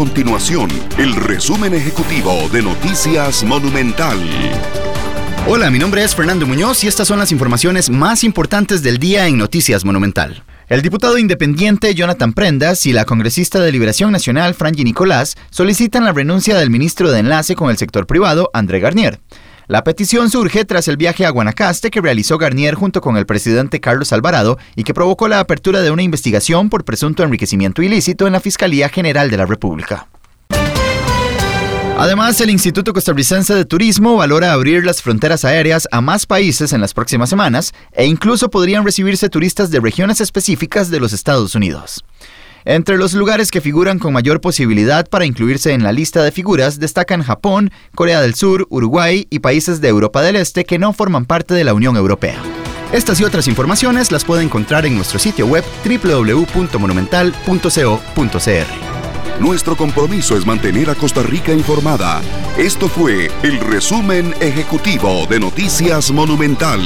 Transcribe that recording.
continuación el resumen ejecutivo de Noticias Monumental. Hola, mi nombre es Fernando Muñoz y estas son las informaciones más importantes del día en Noticias Monumental. El diputado independiente Jonathan Prendas y la congresista de Liberación Nacional Franji Nicolás solicitan la renuncia del ministro de Enlace con el sector privado, André Garnier. La petición surge tras el viaje a Guanacaste que realizó Garnier junto con el presidente Carlos Alvarado y que provocó la apertura de una investigación por presunto enriquecimiento ilícito en la Fiscalía General de la República. Además, el Instituto Costarricense de Turismo valora abrir las fronteras aéreas a más países en las próximas semanas e incluso podrían recibirse turistas de regiones específicas de los Estados Unidos. Entre los lugares que figuran con mayor posibilidad para incluirse en la lista de figuras destacan Japón, Corea del Sur, Uruguay y países de Europa del Este que no forman parte de la Unión Europea. Estas y otras informaciones las puede encontrar en nuestro sitio web www.monumental.co.cr. Nuestro compromiso es mantener a Costa Rica informada. Esto fue el resumen ejecutivo de Noticias Monumental.